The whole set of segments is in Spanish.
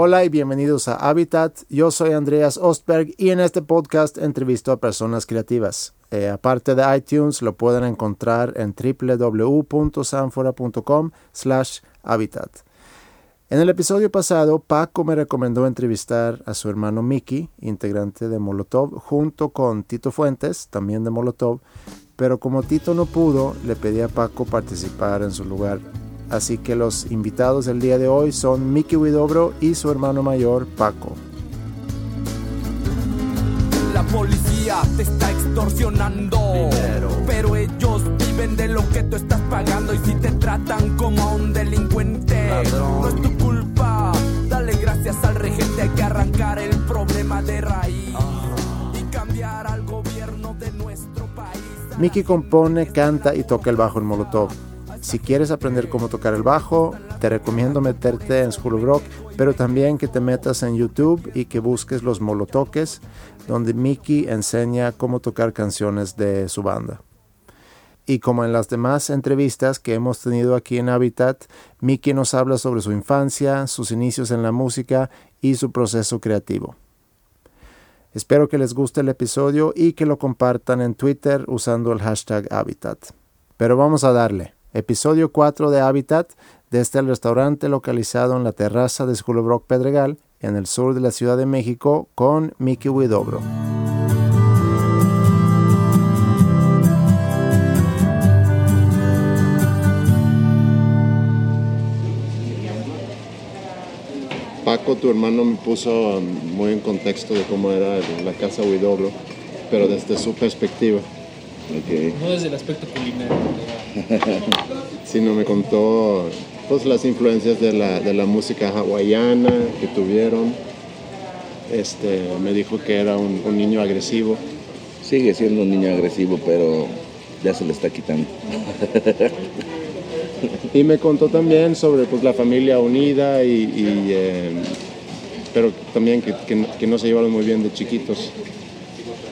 Hola y bienvenidos a Habitat. Yo soy Andreas Ostberg y en este podcast entrevisto a personas creativas. Eh, aparte de iTunes, lo pueden encontrar en www.sanfora.com slash habitat. En el episodio pasado, Paco me recomendó entrevistar a su hermano Mickey, integrante de Molotov, junto con Tito Fuentes, también de Molotov, pero como Tito no pudo, le pedí a Paco participar en su lugar Así que los invitados del día de hoy son Mickey Widobro y su hermano mayor Paco. La policía te está extorsionando, pero ellos viven de lo que tú estás pagando y si te tratan como a un delincuente, no es tu culpa. Dale gracias al regente, hay que arrancar el problema de raíz y cambiar al gobierno de nuestro país. Mickey compone, canta y toca el bajo en Molotov. Si quieres aprender cómo tocar el bajo, te recomiendo meterte en School of Rock, pero también que te metas en YouTube y que busques los molotoques, donde Mickey enseña cómo tocar canciones de su banda. Y como en las demás entrevistas que hemos tenido aquí en Habitat, Mickey nos habla sobre su infancia, sus inicios en la música y su proceso creativo. Espero que les guste el episodio y que lo compartan en Twitter usando el hashtag Habitat. Pero vamos a darle episodio 4 de Habitat desde el restaurante localizado en la terraza de School of Rock Pedregal, en el sur de la Ciudad de México, con Mickey Widobro. Paco, tu hermano, me puso muy en contexto de cómo era la casa Widobro, pero desde su perspectiva. No desde el aspecto culinario. sino me contó pues, las influencias de la, de la música hawaiana que tuvieron. Este, me dijo que era un, un, niño agresivo. Sigue siendo un niño agresivo, pero ya se le está quitando. y me contó también sobre pues, la familia unida, y, y eh, pero también que, que, que, no se llevaron muy bien de chiquitos.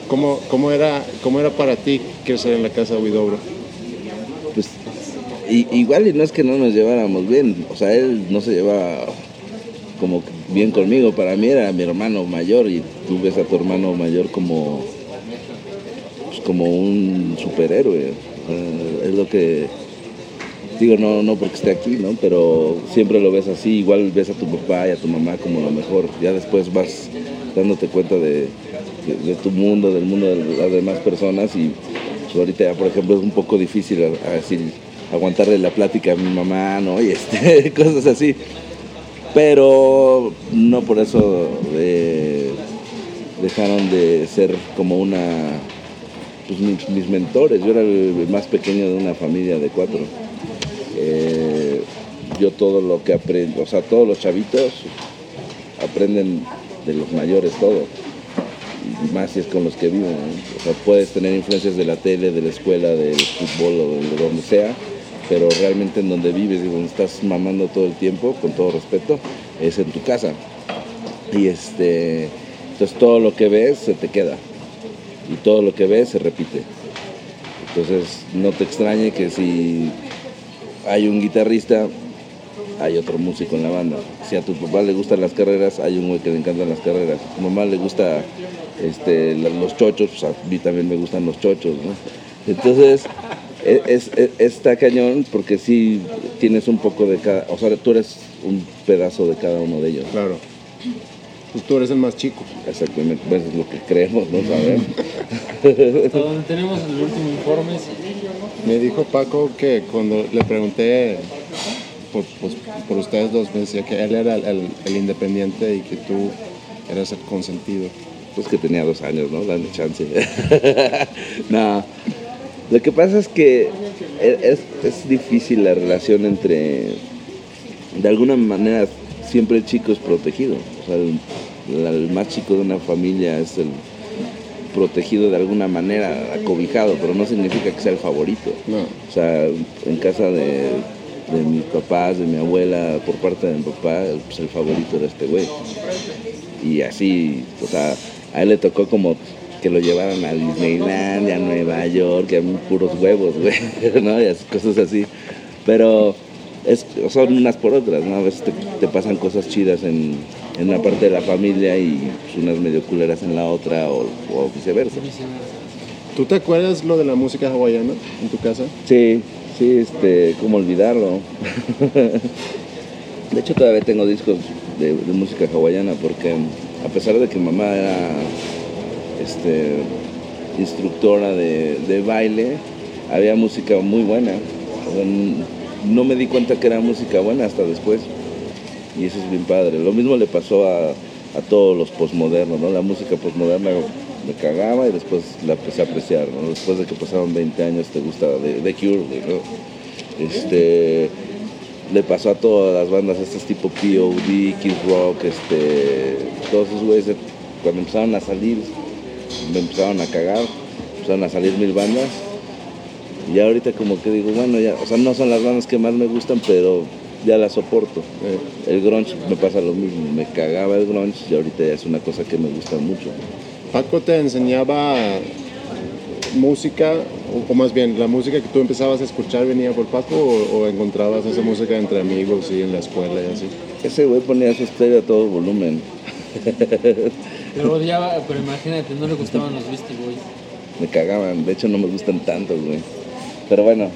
¿Cómo, cómo, era, cómo era para ti crecer en la casa de Huidobro? Pues igual y no es que no nos lleváramos bien, o sea, él no se llevaba como bien conmigo, para mí era mi hermano mayor y tú ves a tu hermano mayor como, pues como un superhéroe, es lo que digo, no, no porque esté aquí, ¿no? Pero siempre lo ves así, igual ves a tu papá y a tu mamá como lo mejor, ya después vas dándote cuenta de, de, tu mundo, del mundo de las demás personas y pues, ahorita por ejemplo, es un poco difícil a, a decir aguantarle la plática a mi mamá, ¿no? Y este, cosas así. Pero no por eso eh, dejaron de ser como una, pues mis, mentores. Yo era el más pequeño de una familia de cuatro. Eh, yo todo lo que aprendo, o sea, todos los chavitos aprenden de los mayores todo. Más si es con los que viven. O sea, puedes tener influencias de la tele, de la escuela, del fútbol o de donde sea pero realmente en donde vives y donde estás mamando todo el tiempo, con todo respeto, es en tu casa. Y este, entonces todo lo que ves se te queda y todo lo que ves se repite. Entonces no te extrañe que si hay un guitarrista, hay otro músico en la banda. Si a tu papá le gustan las carreras, hay un güey que le encantan las carreras. A tu mamá le gusta este, los chochos, pues a mí también me gustan los chochos. Entonces, es, está cañón porque sí tienes un poco de cada, o sea, tú eres un pedazo de cada uno de ellos. Claro. Pues tú eres el más chico. Exactamente, pues es lo que creemos, no sabemos. donde tenemos el último informe. Me dijo Paco que cuando le pregunté por, pues, por ustedes dos, me decía que él era el, el, independiente y que tú eras el consentido. Pues que tenía dos años, ¿no? Dale chance. no, lo que pasa es que es, difícil la relación entre, de alguna manera, siempre el chico es protegido. O sea, el, más chico de una familia es el protegido de alguna manera, acobijado, pero no significa que sea el favorito. O sea, en casa de, de mis papás, de mi abuela, por parte de mi papá, pues el favorito era este güey. Y así, o sea, a él le tocó como que lo llevaran a Disneyland, a Nueva York, a puros huevos, güey, ¿no? Y cosas así. Pero es, son unas por otras, ¿no? A veces te, pasan cosas chidas en, en una parte de la familia y pues, unas medio culeras en la otra o, o viceversa. ¿Tú te acuerdas lo de la música hawaiana en tu casa? Sí, sí, este, cómo olvidarlo. de hecho todavía tengo discos de, de música hawaiana porque a pesar de que mamá era este, instructora de, baile, había música muy buena. No me di cuenta que era música buena hasta después. Y eso es bien padre. Lo mismo le pasó a, todos los postmodernos, ¿no? La música postmoderna me cagaba y después la empecé a apreciar. Después de que pasaron 20 años te gusta de, de Cure. Este, le pasó a todas las bandas estas tipo POD, Kid Rock, este, todos esos güeyes cuando empezaron a salir, me empezaron a cagar, empezaron a salir mil bandas. Y ahorita como que digo, bueno, ya, o sea, no son las bandas que más me gustan, pero ya las soporto. Eh, El grunge me pasa lo mismo, me cagaba el grunge y ahorita ya es una cosa que me gusta mucho. Paco te enseñaba música, o, o más bien, la música que tú empezabas a escuchar venía por Paco o, o encontrabas esa música entre amigos y en la escuela y así. Ese güey ponía su estéreo a todo volumen. Pero odiaba, pero imagínate, no le gustaban los Beastie Boys. Me cagaban, de hecho no me gustan tanto, güey. Pero bueno,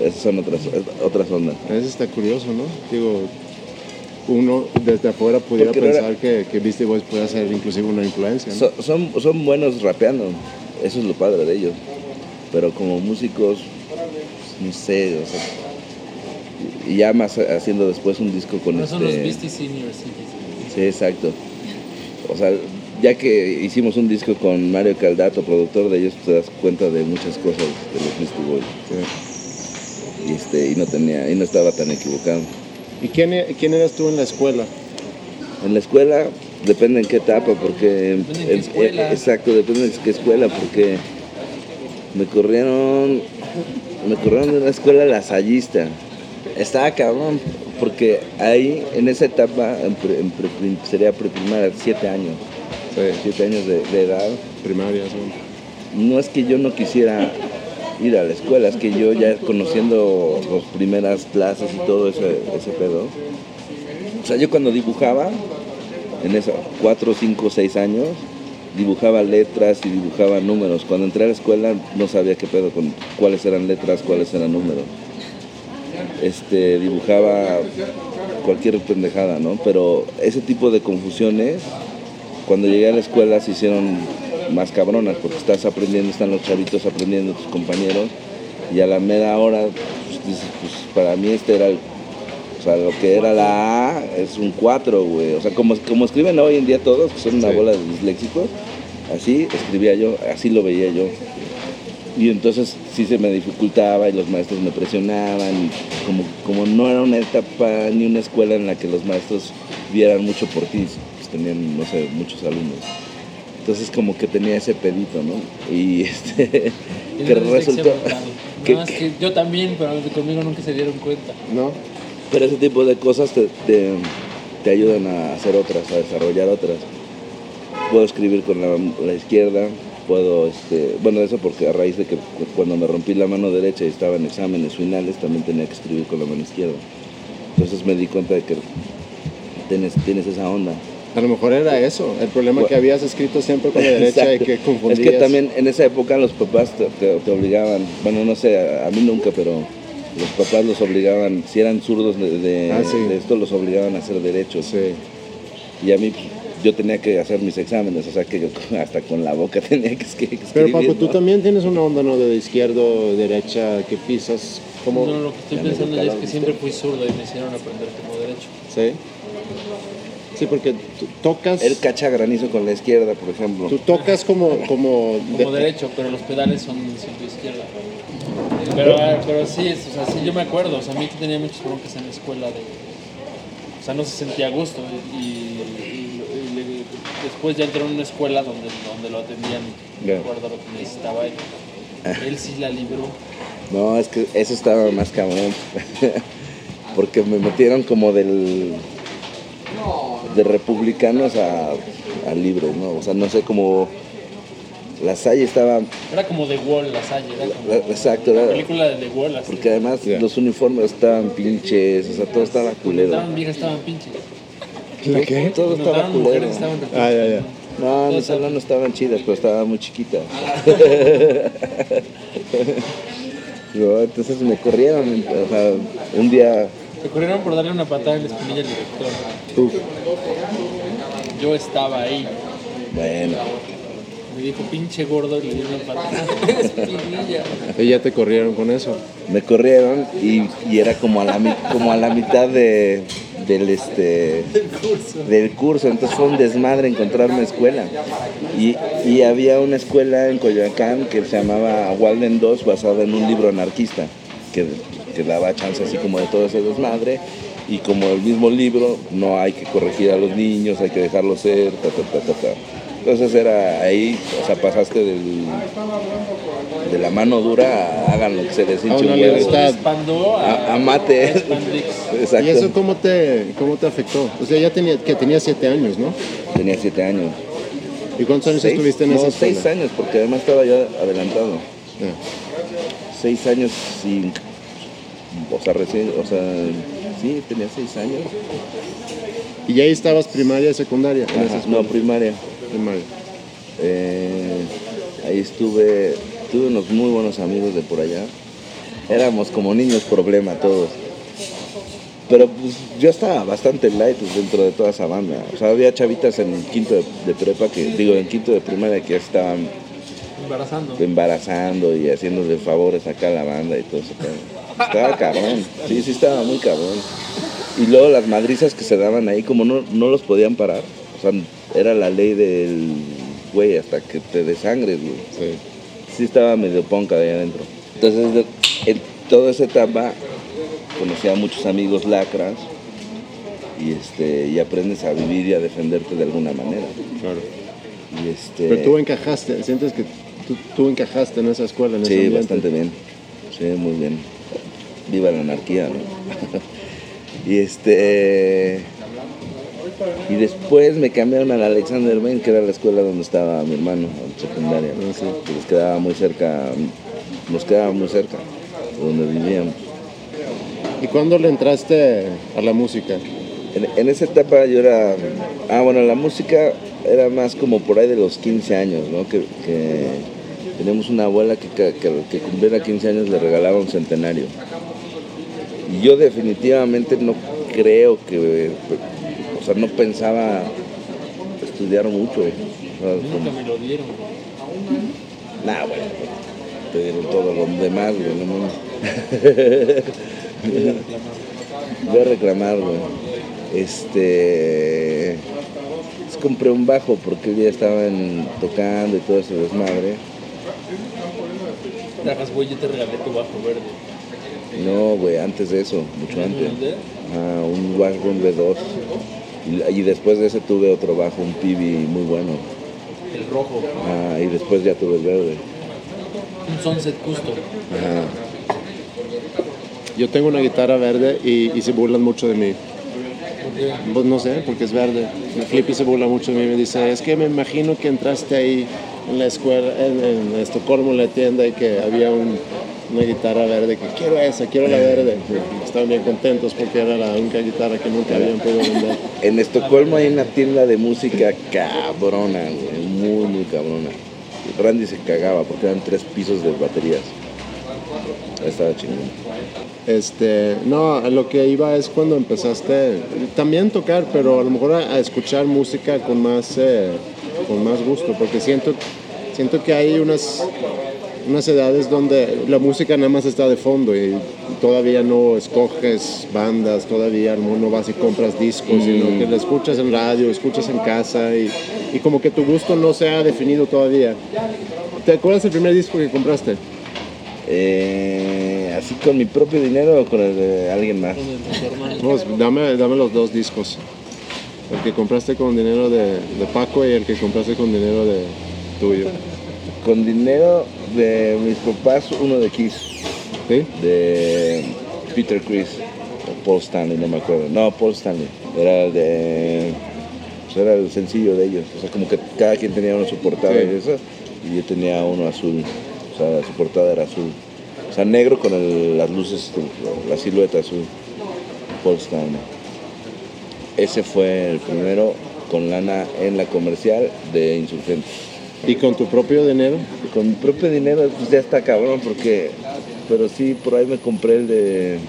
esas son otras, otras ondas. Eso está curioso, ¿no? Digo, uno desde afuera pudiera Porque no era- pensar que, que Beastie Boys puede ser inclusive una influencia, ¿no? So- son, son buenos rapeando, eso es lo padre de ellos. Pero como músicos, no sé, o sea. Y ya más haciendo después un disco con No este. son los Beastie Seniors. sí. Exacto. O sea, ya que hicimos un disco con Mario Caldato, productor de ellos, te das cuenta de muchas cosas de los Beastie Boys. Y, este, y no tenía, y no estaba tan equivocado. ¿Y quién, e- quién eras tú en la escuela? En la escuela depende en qué etapa, porque Depende en qué el- escuela. eh, exacto, depende de qué escuela, porque me corrieron, me corrieron de una escuela lasallista. Estaba cabrón, porque ahí en esa etapa, en pre- en pre- sería preprimaria, siete años, siete años de, de edad. Primaria, ¿no? No es que yo no quisiera ir a la escuela, es que yo ya conociendo las primeras clases y todo ese, ese pedo. O sea, yo cuando dibujaba, en esos 4, 5, 6 años, dibujaba letras y dibujaba números. Cuando entré a la escuela no sabía qué pedo con cuáles eran letras, cuáles eran números. Este, dibujaba cualquier pendejada, ¿no? Pero ese tipo de confusiones, cuando llegué a la escuela se hicieron más cabronas, porque estás aprendiendo, están los chavitos aprendiendo, tus compañeros, y a la media hora, pues, pues para mí este era el o sea, lo que era la A es un 4, güey. O sea, como, como escriben hoy en día todos, que son una Sí. bola de disléxicos, así escribía yo, así lo veía yo. Y entonces sí se me dificultaba y los maestros me presionaban. Y como, como no era una etapa ni una escuela en la que los maestros vieran mucho por ti, pues tenían, no sé, muchos alumnos. Entonces como que tenía ese pedito, ¿no? Y este, Y que no es resultó... que- No, es que yo también, pero conmigo nunca se dieron cuenta. ¿No? Pero ese tipo de cosas te, te, te ayudan a hacer otras, a desarrollar otras. Puedo escribir con la, la izquierda, puedo, este, bueno, eso porque a raíz de que cu- cuando me rompí la mano derecha y estaba en exámenes finales, también tenía que escribir con la mano izquierda. Entonces me di cuenta de que tienes, tienes esa onda. A lo mejor era eso, el problema Bueno. que habías escrito siempre con la derecha y Exacto. que confundías. Es que también en esa época los papás te, te- te obligaban, bueno, no sé, a, a mí nunca, pero los papás los obligaban, si eran zurdos de, de- Ah, sí. de esto, los obligaban a hacer derechos. Sí. Y a mí pues, yo tenía que hacer mis exámenes, o sea que yo hasta con la boca tenía que escri- escribir. Pero Paco, tú también tienes una onda, ¿no? De izquierdo, derecha, que pisas como... No, lo que estoy pensando es que siempre fui zurdo y me hicieron aprender como derecho. Sí. Sí, porque tú tocas... Él cacha granizo con la izquierda, por ejemplo. Tú tocas como... Como, Como derecho, pero los pedales son siempre izquierda. Pero, pero sí, es- o sea, sí, yo me acuerdo, o sea, a mí que tenía muchos broncas en la escuela de... O sea, no se sentía a gusto y, y- después ya entré en una escuela donde, donde lo atendían, Ya. de acuerdo a lo que necesitaba él. Él sí la libró. No, es que eso estaba más cabrón. Porque me metieron como del. de republicanos a, a libres, ¿no? O sea, no sé cómo. La Salle estaba. Era como The Wall, la Salle, era como la- exacto, la película de The Wall, así. Porque además los uniformes estaban pinches, o sea, todo estaba culero. Estaban viejas, estaban pinches. ¿La qué? Todo estaba Notaron culero. mujeres estaban Ah, ya, ya. No, mis salón no estaban chidas, pero estaban muy chiquitas. No, entonces me corrieron, o sea, un día, Se corrieron por darle una patada en la espinilla al director. uf, Yo estaba ahí. bueno, Me dijo, pinche gordo, y le di una patada. Y ya te corrieron con eso. me corrieron y, y era como a la, como a la mitad de, del, este, del curso, entonces fue un desmadre encontrarme escuela. Y, y había una escuela en Coyoacán que se llamaba Walden 2, basada en un libro anarquista, que, que daba chance así como de todo ese desmadre. Y como el mismo libro, no hay que corregir a los niños, hay que dejarlos ser, ta, ta, ta, ta, ta. Entonces era ahí, o sea, pasaste del, de la mano dura a hagan lo que se les hinche una un huevo. libertad. Expandó a, A, a mate. Exacto. ¿Y eso cómo te, cómo te afectó? O sea, ya tenía, que tenía siete años, ¿no? Tenía siete años. ¿Y cuántos años Seis- estuviste en no, esa escuela? seis años, porque además estaba ya adelantado. Ah. Seis años sin. O sea, recién. O sea, sí, tenía seis años. ¿Y ya ahí estabas primaria, secundaria? Ajá, escuela? no, primaria. Primaria. Eh, ahí estuve. Tuve unos muy buenos amigos de por allá. Éramos como niños problema todos. Pero pues yo estaba bastante light dentro de toda esa banda. O sea, había chavitas en quinto de, de prepa que, digo, en quinto de primaria que ya estaban Embarazando. embarazando y haciéndole favores acá a la banda y todo eso. Estaba cabrón, sí, sí estaba muy cabrón. Y luego las madrizas que se daban ahí, como no, no los podían parar, sea, era la ley del güey hasta que te desangres, güey. Sí. Sí estaba medio ponca de ahí adentro. Entonces, en toda esa etapa, conocí a muchos amigos lacras y, este, y aprendes a vivir y a defenderte de alguna manera. Claro. Y este, Pero tú encajaste, sientes que tú, tú encajaste en esa escuela, en ese Sí, bastante bien. Sí, muy bien. Viva la anarquía, ¿no? y este. Y después me cambiaron al Alexander Ben, que era la escuela donde estaba mi hermano, en secundaria. Ah, sí. Que les quedaba muy cerca, nos quedaba muy cerca de donde vivíamos. ¿Y cuándo le entraste a la música? En, en esa etapa yo era. Ah, bueno, la música era más como por ahí de los 15 años, ¿no? Que, que teníamos una abuela que, que, que- que cumpliera 15 años le regalaba un centenario. Y yo definitivamente no creo que. O sea, no pensaba estudiar mucho. O sea, Nunca como- me lo dieron. Nah, bueno, te dieron todo lo demás, güey, no. Voy a reclamar, güey. Este. pues compré un bajo porque ya estaban tocando y todo ese desmadre. Güey, yo te regalé tu bajo verde. No, güey, antes de eso, mucho antes. Ah, un Washburn B2. Y, y después de ese tuve otro bajo, un Pibi muy bueno. El rojo. Ah, y después ya tuve el verde. Un Sunset Custom. Ajá. Yo tengo una guitarra verde y, y se burlan mucho de mí. Porque Pues no sé, porque es verde. Flippy se burla mucho de mí y me dice, es que me imagino que entraste ahí en la escuela, en, en Estocolmo, en la tienda, y que había un- una guitarra verde, que quiero esa, quiero la verde. Estaban bien contentos porque era la única guitarra que nunca habían podido vender. En Estocolmo hay una tienda de música cabrona, güey, muy, muy cabrona. Randy se cagaba porque eran tres pisos de baterías. Estaba chingón. Este, no, lo que iba es cuando empezaste también tocar, pero a lo mejor a, a escuchar música con más, eh, con más gusto, porque siento, siento que hay unas, unas edades donde la música nada más está de fondo y todavía no escoges bandas, todavía no no vas y compras discos, sino que la escuchas en radio, escuchas en casa y, y como que tu gusto no se ha definido todavía. ¿Te acuerdas el primer disco que compraste? Eh, ¿Así con mi propio dinero o con el de alguien más? Pues dame, dame los dos discos. El que compraste con dinero de, de Paco y el que compraste con dinero de tuyo. Con dinero de mis papás, uno de Kiss, ¿Sí? de Peter Chris, o Paul Stanley, no me acuerdo. No, Paul Stanley. Era de. pues era el sencillo de ellos. O sea, como que cada quien tenía una su portada Sí. y eso. Y yo tenía uno azul. O sea, su portada era azul. O sea, negro con el- las luces, la silueta azul. Paul Stanley. Ese fue el primero con lana en la comercial de Insurgentes. ¿Y con tu propio dinero? Con mi propio dinero, pues ya está cabrón, porque. Pero sí, por ahí me compré el de.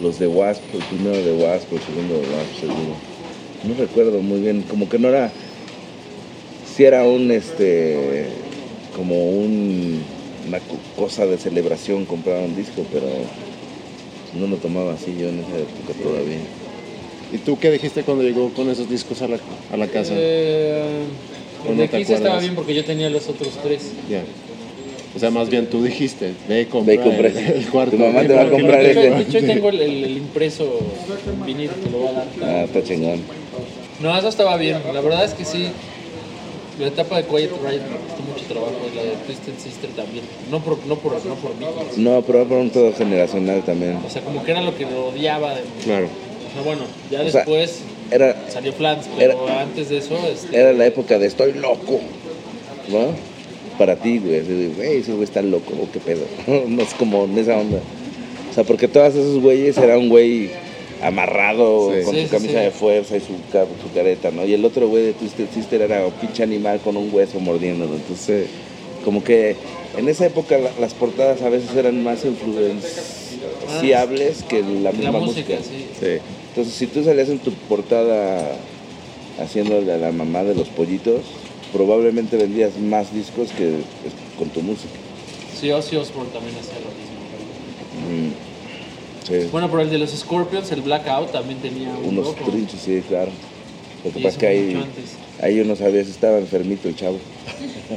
Los de Wasp, el primero de Wasp, el segundo de Wasp, seguro. No recuerdo muy bien, como que no era. Sí era un, este. Como un. Una co- cosa de celebración comprar un disco, pero. No lo tomaba así yo en esa época todavía. ¿Y tú qué dijiste cuando llegó con esos discos a la, a la casa? Eh, ¿O el no de te Kiss estaba bien porque yo tenía los otros tres. Ya. O sea, más bien tú dijiste, ve y compra Ve y compra. el, el cuarto. Tu mamá te va a comprar te- ese. De hecho, tengo el, el- el impreso vinil que lo va a dar. Ah, está chingón. No, eso estaba bien. La verdad es que sí. La etapa de Quiet Riot me costó mucho trabajo. y La de Twisted Sister también. No por, no por, no por mí. No, pero por un todo generacional también. O sea, como que era lo que lo odiaba. De, o Claro. sea, bueno, ya O sea, después Era, salió Flans, pero antes de eso. Este, era la época de estoy loco, ¿no? Para ti, güey, así de, güey, ese güey está loco, ¿o qué pedo? no es como en esa onda. O sea, porque todos esos güeyes era un güey amarrado Sí. con Sí, su camisa sí. de fuerza y su, su careta, ¿no? Y el otro güey de Twisted Sister era un pinche animal con un hueso mordiéndolo. Entonces, como que en esa época la- las portadas a veces eran más influenciables que la misma la música. música, sí. Entonces, si tú salías en tu portada haciéndole a la mamá de los pollitos, probablemente vendías más discos que pues, con tu música. Sí, Ozzy Osbourne también hacía lo mismo. Mm. Sí. Bueno, pero el de los Scorpions, el Blackout, también tenía un Unos logo. trinches, sí, claro. Lo que pasa es que ahí, ahí yo no sabía si estaba enfermito el chavo.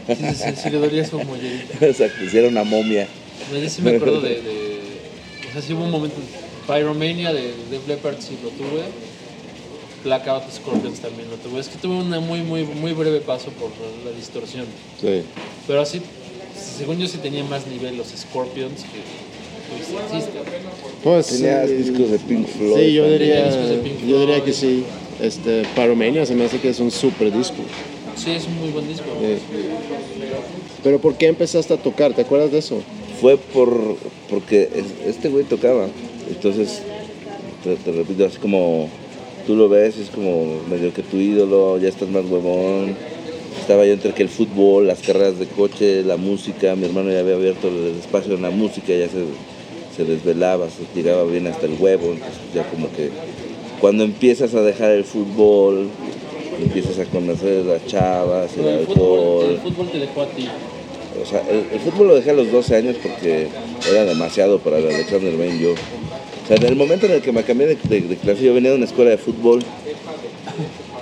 Sí, sí, sí, sí, le dolía su mollerita. Exacto, si era una momia. Yo sí me acuerdo de, de- O sea, sí hubo un momento. Pyromania de Def Leppard sí lo tuve. Blackout Scorpions también lo tuve. Es que tuve un muy, muy, muy breve paso por la distorsión. Sí. Pero así, según yo sí tenía más nivel los Scorpions que. Pues Tenías sí. discos de Pink Floyd. Sí, yo diría, Pink yo diría Floyd. que sí. Este, Pyromania se me hace que es un super disco. Sí, es un muy buen disco. Eh, Pero ¿por qué empezaste a tocar? ¿Te acuerdas de eso? Fue por porque es- este güey tocaba. Entonces, te, te repito, así como tú lo ves, es como medio que tu ídolo, ya estás más huevón. Estaba yo entre que el fútbol, las carreras de coche, la música, mi hermano ya había abierto el espacio en la música, ya se, se desvelaba, se llegaba bien hasta el huevo, entonces ya como que cuando empiezas a dejar el fútbol, empiezas a conocer las chavas, el el fútbol, alcohol. el fútbol te dejó a ti. O sea, el, el fútbol lo dejé a los 12 años porque era demasiado para el Alexander Bain yo. Sea, en el momento en el que me cambié de, de- de clase, yo venía de una escuela de fútbol.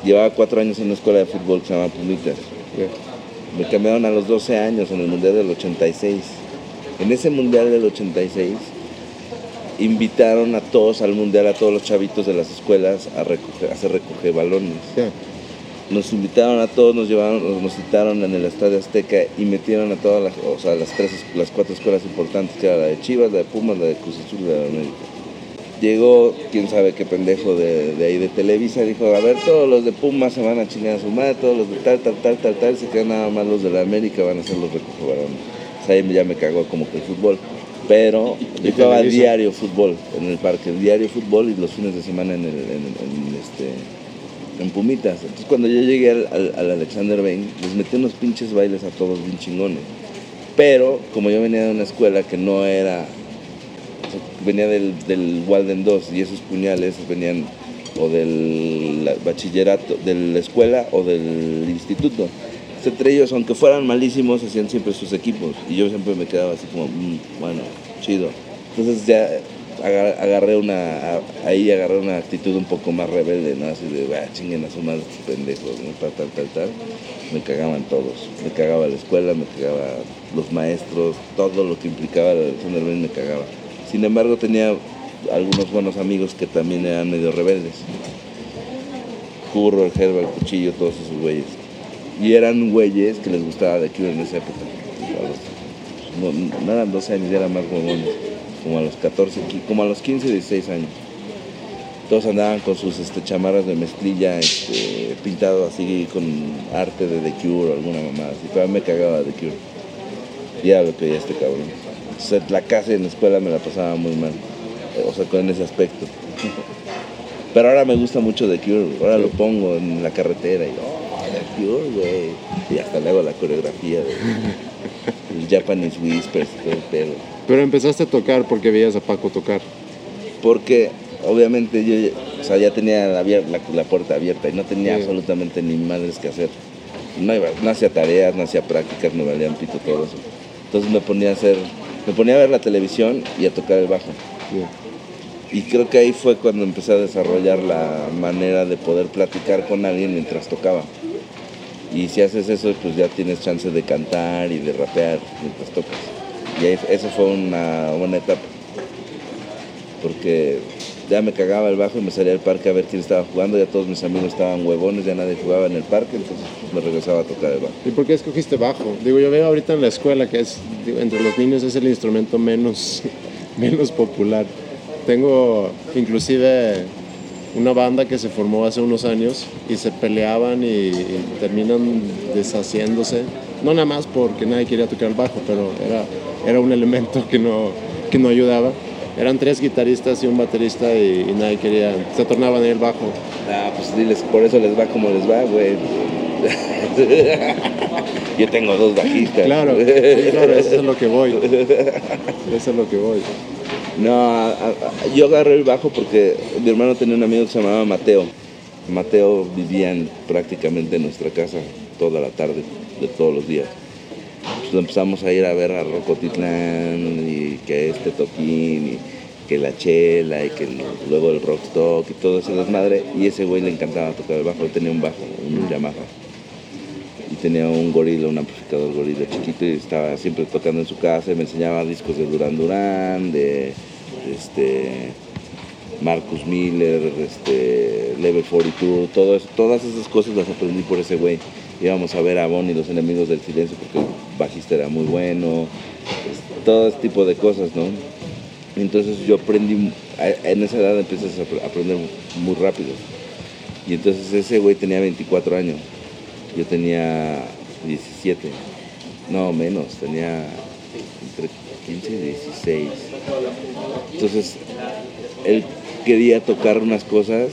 Llevaba cuatro años en una escuela de fútbol que se llama Pumitas. Me cambiaron a los 12 años en el Mundial del 86. En ese Mundial del 86 invitaron a todos al Mundial, a todos los chavitos de las escuelas a, recoger, a hacer recoger balones. Nos invitaron a todos, nos llevaron, nos, nos citaron en el Estadio Azteca y metieron a todas las, o sea, las tres, las cuatro escuelas importantes, que era la de Chivas, la de Pumas, la de Cruz Azul y la de América. Llegó, quién sabe qué pendejo de, de ahí de Televisa, dijo, a ver, todos los de Pumas se van a chingar a su madre, todos los de tal, tal, tal, tal, tal, se quedan nada más los de la América, van a ser los recogebalones. O sea, ahí ya me cagó como que el fútbol. Pero yo jugaba diario fútbol en el parque, diario fútbol y los fines de semana en, el, en, en este, en Pumitas. Entonces cuando yo llegué al, al- al Alexander Bain, les metí unos pinches bailes a todos bien chingones. Pero como yo venía de una escuela que no era, venía del, del Walden 2 y esos puñales venían o del la- bachillerato, de la escuela o del instituto. Entonces, entre ellos, aunque fueran malísimos, hacían siempre sus equipos. Y yo siempre me quedaba así como, "Mm, bueno, chido. Entonces ya aga- agarré una, ahí agarré una actitud un poco más rebelde, ¿no? Así de, ah, chinguen a su madre estos pendejos, ¿no? Tal, tal, tal, tal. Me cagaban todos. Me cagaba la escuela, me cagaba los maestros, todo lo que implicaba el Alexander Bain me cagaba. Sin embargo, tenía algunos buenos amigos que también eran medio rebeldes. Curro, el Gerba, el Cuchillo, todos esos güeyes. Y eran güeyes que les gustaba The Cure en esa época. No, no eran 12 años, eran más huevones. Como a los 14, qui- como a los 15, 16 años. Todos andaban con sus este, chamarras de mezclilla, este, pintado así con arte de The Cure o alguna mamá así. Pero a mí me cagaba The Cure. Ya lo que este cabrón. O sea, la casa y en la escuela me la pasaba muy mal. eh, O sea, con ese aspecto. Pero ahora me gusta mucho The Cure, ahora lo pongo en la carretera y oh, The Cure, güey. Y hasta le hago la coreografía de Japanese Whispers y todo el pedo. Pero empezaste a tocar porque veías a Paco tocar. Porque obviamente yo o sea, ya tenía la, abier- la- la puerta abierta y no tenía Sí. absolutamente ni madres que hacer. No, iba- no hacía tareas, no hacía prácticas, me valían pito todo eso. Entonces me ponía a hacer, me ponía a ver la televisión y a tocar el bajo. Y creo que ahí fue cuando empecé a desarrollar la manera de poder platicar con alguien mientras tocaba. Y si haces eso, pues ya tienes chance de cantar y de rapear mientras tocas. Y ahí, eso fue una buena etapa. Porque ya me cagaba el bajo y me salía al parque a ver quién estaba jugando. Ya todos mis amigos estaban huevones, ya nadie jugaba en el parque, entonces me regresaba a tocar el bajo. ¿Y por qué escogiste bajo? Digo, yo veo ahorita en la escuela que es, entre los niños es el instrumento menos, menos popular. Tengo inclusive una banda que se formó hace unos años y se peleaban y, y terminan deshaciéndose. No nada más porque nadie quería tocar el bajo, pero era, era un elemento que no, que no ayudaba. Eran tres guitarristas y un baterista y, y nadie quería, se tornaban ahí el bajo. Ah, pues diles, por eso les va como les va, güey. Yo tengo dos bajistas. Claro, claro, eso es lo que voy. Eso es lo que voy. No, a- a- yo agarré el bajo porque mi hermano tenía un amigo que se llamaba Mateo. Mateo vivía en- prácticamente en nuestra casa toda la tarde, de todos los días. Pues empezamos a ir a ver a Rocotitlán y que este toquín y que la chela y que luego el rockstock y todo ese desmadre. Y ese güey le encantaba tocar el bajo, tenía un bajo, un Yamaha. Y tenía un gorila, un amplificador gorila chiquito y estaba siempre tocando en su casa y me enseñaba discos de Duran Duran, de este Marcus Miller, este Level 42, todo eso- todas esas cosas las aprendí por ese güey. Íbamos a ver a Bonnie los enemigos del silencio porque el bajista era muy bueno, es- todo ese tipo de cosas, ¿no? Entonces yo aprendí, en esa edad empiezas a apre- aprender muy rápido. Y entonces ese güey tenía 24 años, yo tenía 17, no menos, tenía entre 15 y 16. Entonces él quería tocar unas cosas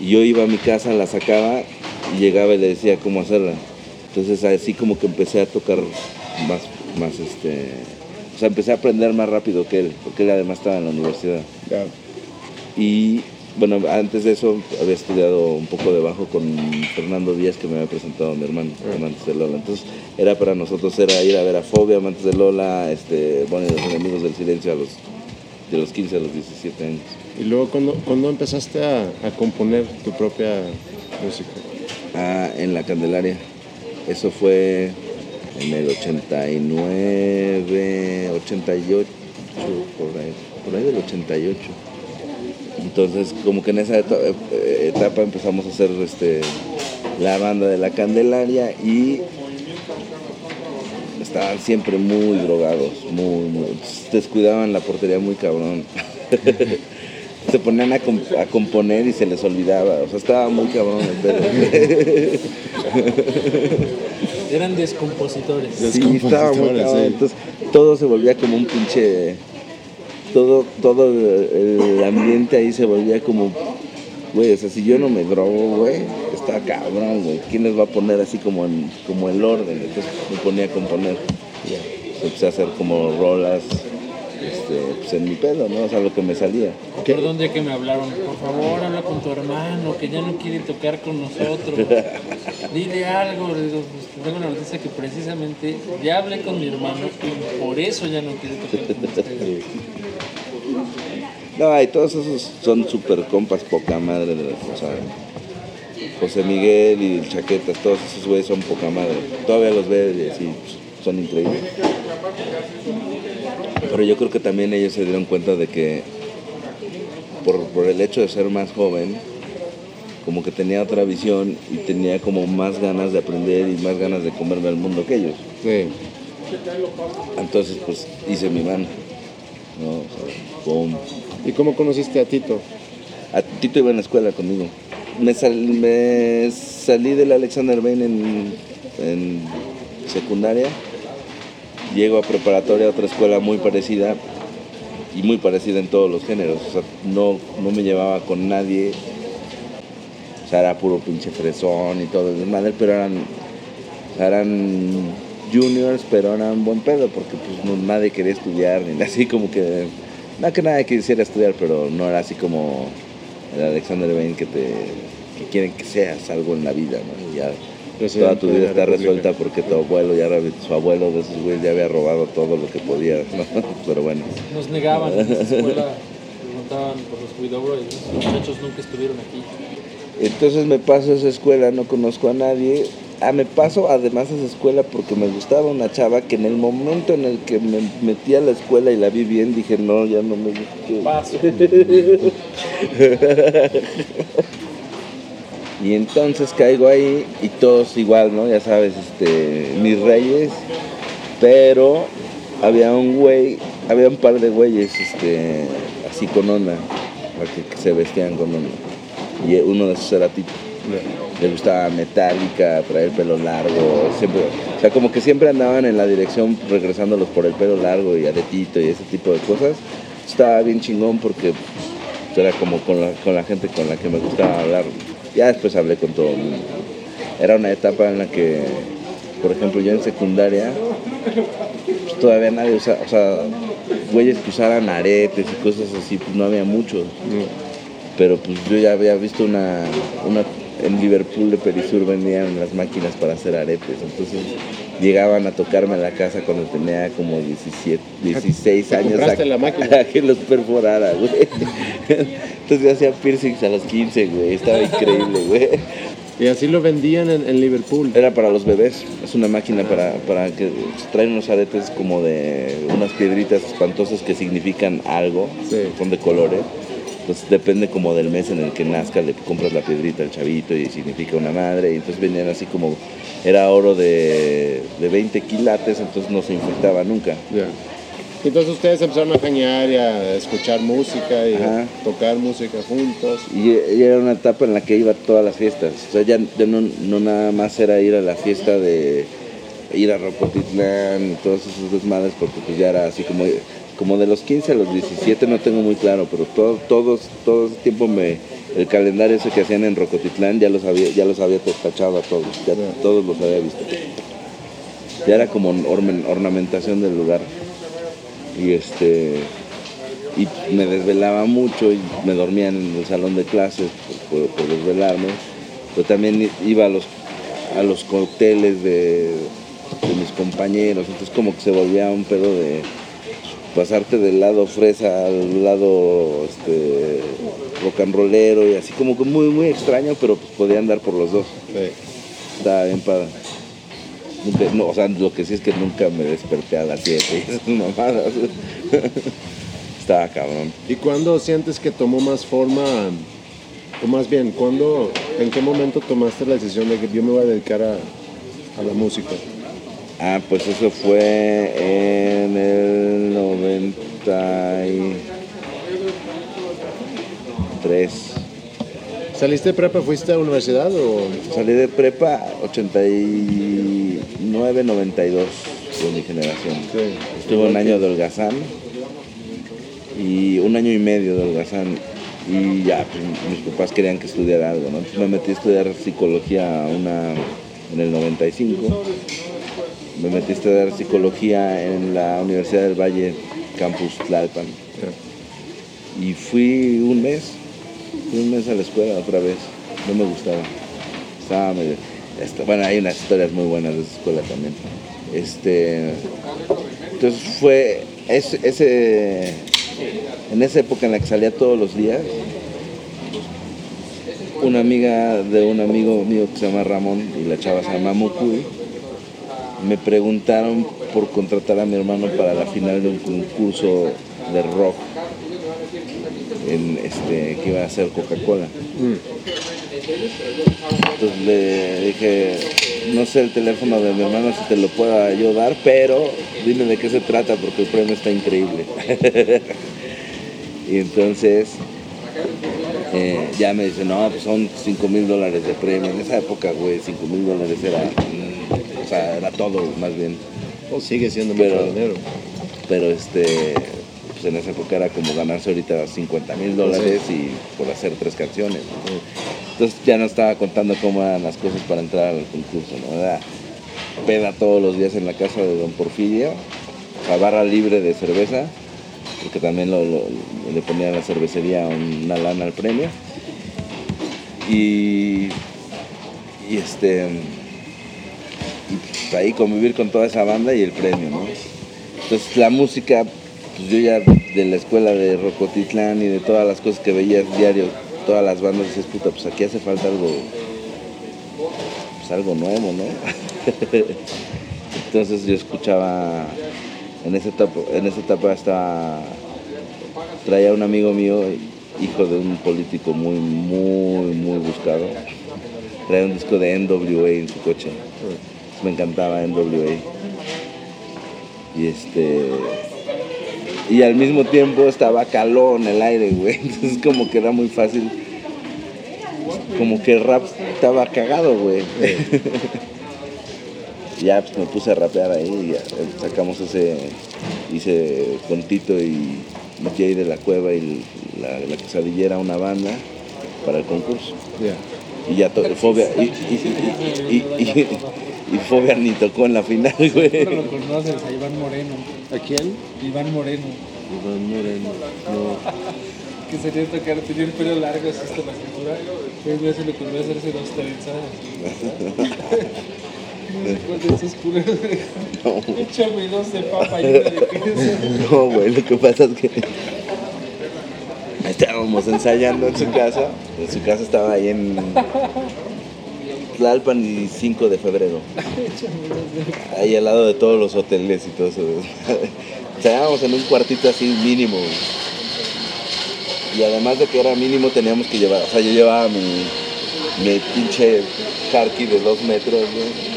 y yo iba a mi casa, la sacaba y llegaba y le decía cómo hacerla. Entonces así como que empecé a tocar más, más este, o sea, empecé a aprender más rápido que él, porque él además estaba en la universidad. Y bueno, antes de eso había estudiado un poco de bajo con Fernando Díaz que me había presentado a mi hermano, Amantes de Lola. Entonces era para nosotros era ir a ver a Fobia, Amantes de Lola, este, bueno, y los enemigos del silencio a los, de los 15 a los 17 años. Y luego, ¿cuándo, cuándo empezaste a, a componer tu propia música? Ah, en la Candelaria. Eso fue en el 89, 88, por ahí, por ahí del 88. Entonces, como que en esa eh, etapa empezamos a hacer este, la banda de la Candelaria y estaban siempre muy drogados, muy, muy, descuidaban la portería muy cabrón. se ponían a, comp- a componer y se les olvidaba, o sea, estaba muy cabrón el pedo. Eran descompositores. Sí, estaba muy Descompositores, cabrón. sí. Entonces todo se volvía como un pinche. Todo, todo el, el ambiente ahí se volvía como. Güey, o sea, si yo no me drogo, güey, está cabrón, güey. ¿Quién les va a poner así como, en, como el orden? Entonces me ponía a componer. Empecé a hacer como rolas este, pues en mi pedo, ¿no? O sea, lo que me salía. Perdón, ya que me hablaron, por favor, habla con tu hermano, que ya no quiere tocar con nosotros. Dile algo. Digo, pues, tengo una noticia que precisamente ya hablé con mi hermano y por eso ya no quiere tocar con ustedes. No, y todos esos son super compas, poca madre de las sea, José Miguel y el Chaquetas, todos esos güeyes son poca madre. Todavía los veo y así, pues, son increíbles. Pero yo creo que también ellos se dieron cuenta de que por, por el hecho de ser más joven, como que tenía otra visión y tenía como más ganas de aprender y más ganas de comerme al mundo que ellos. Sí. Entonces, pues hice mi mano. ¿no? O sea, pum, ¿Y cómo conociste a Tito? A Tito iba en la escuela conmigo. Me, sal- me salí del Alexander Bain en, en secundaria. Llego a preparatoria, a otra escuela muy parecida. y muy parecida en todos los géneros. No, no me llevaba con nadie. O sea, era puro pinche fresón y todo el desmadre, pero eran, eran juniors, pero eran buen pedo, porque pues no- nadie quería estudiar, ni así como que, no que nadie quisiera estudiar, pero no era así como el Alexander Bain que te que quieren que seas algo en la vida, ¿no? Ya toda tu vida la está resuelta porque tu abuelo ya era- su abuelo de esos güeyes ya había robado todo lo que podía, ¿no? Pero bueno. Nos negaban en esa escuela, preguntaban por los y los muchachos nunca estuvieron aquí. Entonces me paso a esa escuela, no conozco a nadie. Ah, me paso además a esa escuela porque me gustaba una chava que en el momento en el que me metí a la escuela y la vi bien, dije, no, ya no me gusta. Paso. Y entonces caigo ahí y todos igual, ¿no? Ya sabes, este, mis reyes. Pero había un güey, había un par de güeyes, este, así con onda, que, que se vestían con onda. Y uno de esos era tipo. Le gustaba Metallica, traer pelo largo, siempre, o sea, como que siempre andaban en la dirección regresándolos por el pelo largo y aretito y ese tipo de cosas. Estaba bien chingón porque pues, era como con la, con la gente con la que me gustaba hablar. Ya después hablé con todo el mundo. Era una etapa en la que, por ejemplo, yo en secundaria, pues, todavía nadie usaba, o sea, güeyes que usaran aretes y cosas así, pues no había muchos pero pues yo ya había visto una, una en Liverpool de Perisur vendían las máquinas para hacer aretes, entonces llegaban a tocarme a la casa cuando tenía como 17, 16 ¿Te años a, la máquina? a que los perforara, güey. Entonces yo hacía piercings a los 15, güey, estaba increíble, güey. Y así lo vendían en, en Liverpool. Era para los bebés, es una máquina para, para que traen unos aretes como de unas piedritas espantosas que significan algo, Sí. son de colores. Entonces depende como del mes en el que nazca, le compras la piedrita al chavito y significa una madre. Y entonces venían así como, era oro de, de 20 quilates, entonces no se infectaba nunca. Ya. Entonces ustedes empezaron a jañar y a escuchar música y a tocar música juntos. Y, y era una etapa en la que iba a todas las fiestas. O sea, ya, ya no, no nada más era ir a la fiesta de ir a Rocotitlán y todos esos desmadres, porque pues ya era así como, como de los 15 a los 17, no tengo muy claro, pero todo, todos, todo ese tiempo me, el calendario ese que hacían en Rocotitlán ya los había, ya los había tachado a todos, ya todos los había visto. Ya era como ornamentación del lugar. Y este y me desvelaba mucho y me dormía en el salón de clases por, por- por desvelarme. Pero también iba a los, a los cócteles de, de mis compañeros, entonces como que se volvía un pedo de pasarte del lado fresa al lado este, rock and rollero y así como que muy muy extraño, pero pues podía andar por los dos. Sí. Estaba bien padre. Nunca- no, o sea, lo que sí es que nunca me desperté a las 7 y esas mamadas. Estaba cabrón. ¿Y cuándo sientes que tomó más forma, o más bien, cuándo, en qué momento tomaste la decisión de que yo me voy a dedicar a, a la música? Ah, pues eso fue en el 93. ¿Saliste de prepa, fuiste a la universidad o...? Salí de prepa 89, 92 de mi generación. Sí. Estuve un año de holgazán y un año y medio de holgazán y ya pues, mis papás querían que estudiara algo, ¿no? Entonces me metí a estudiar psicología una, en el 95. Me metí a estudiar psicología en la Universidad del Valle, Campus Tlalpan. Y fui un mes, fui un mes a la escuela otra vez. No me gustaba. Estaba medio... bueno, hay unas historias muy buenas de esa escuela también. Este, entonces fue ese, en esa época en la que salía todos los días, una amiga de un amigo mío que se llama Ramón y la chava se llama Mucuy, me preguntaron por contratar a mi hermano para la final de un concurso de rock este que iba a hacer Coca-Cola. Entonces le dije, no sé el teléfono de mi hermano si te lo pueda yo dar, pero dime de qué se trata porque el premio está increíble. y entonces eh, ya me dice, no, pues son 5 mil dólares de premio. En esa época, güey, 5 mil dólares era, mm, o sea, era todo más bien. O sigue siendo Pero- mucho dinero. Pero este, pues en esa época era como ganarse ahorita 50 mil dólares y por hacer tres canciones. ¿no? Entonces ya no estaba contando cómo eran las cosas para entrar al concurso, ¿no? Era peda todos los días en la casa de Don Porfirio, la barra libre de cerveza, porque también le ponía a la cervecería una lana al premio. Y, y este y pues ahí convivir con toda esa banda y el premio, ¿no? Entonces la música, pues yo ya de la escuela de Rocotitlán y de todas las cosas que veías diario, todas las bandas, dices, puta, pues aquí hace falta algo, pues algo nuevo, ¿no? Entonces yo escuchaba, en esa etapa, en esa etapa estaba, traía un amigo mío, hijo de un político muy, muy, muy buscado, traía un disco de NWA en su coche, me encantaba NWA. Y este. Y al mismo tiempo estaba calor en el aire, güey. Entonces como que era muy fácil. Como que el rap estaba cagado, güey. ya pues me puse a rapear ahí y ya, sacamos ese. Hice con Tito y Jay de la Cueva y la, la quesadillera una banda para el concurso. Ya. Y ya to- Fobia. Y, y, y, y, y- Fobia ni tocó en la final, güey. Seguro lo conoces, a Iván Moreno. ¿A quién? Iván Moreno. Iván Moreno. No. Que sería tocar, tenía el pelo largo así hasta la cintura. Pues ya se le ocurrió hacerse dos trenzadas. No recuerdo esos culeros. Échame dos de papa y una de queso. No, güey, lo que pasa es que estábamos ensayando en su casa. En su casa estaba ahí en Tlalpan y 5 de febrero. Ahí al lado de todos los hoteles y todo eso. Ensayábamos en un cuartito así mínimo. Y además de que era mínimo teníamos que llevar, o sea, yo llevaba mi, mi pinche Harky de dos metros, güey.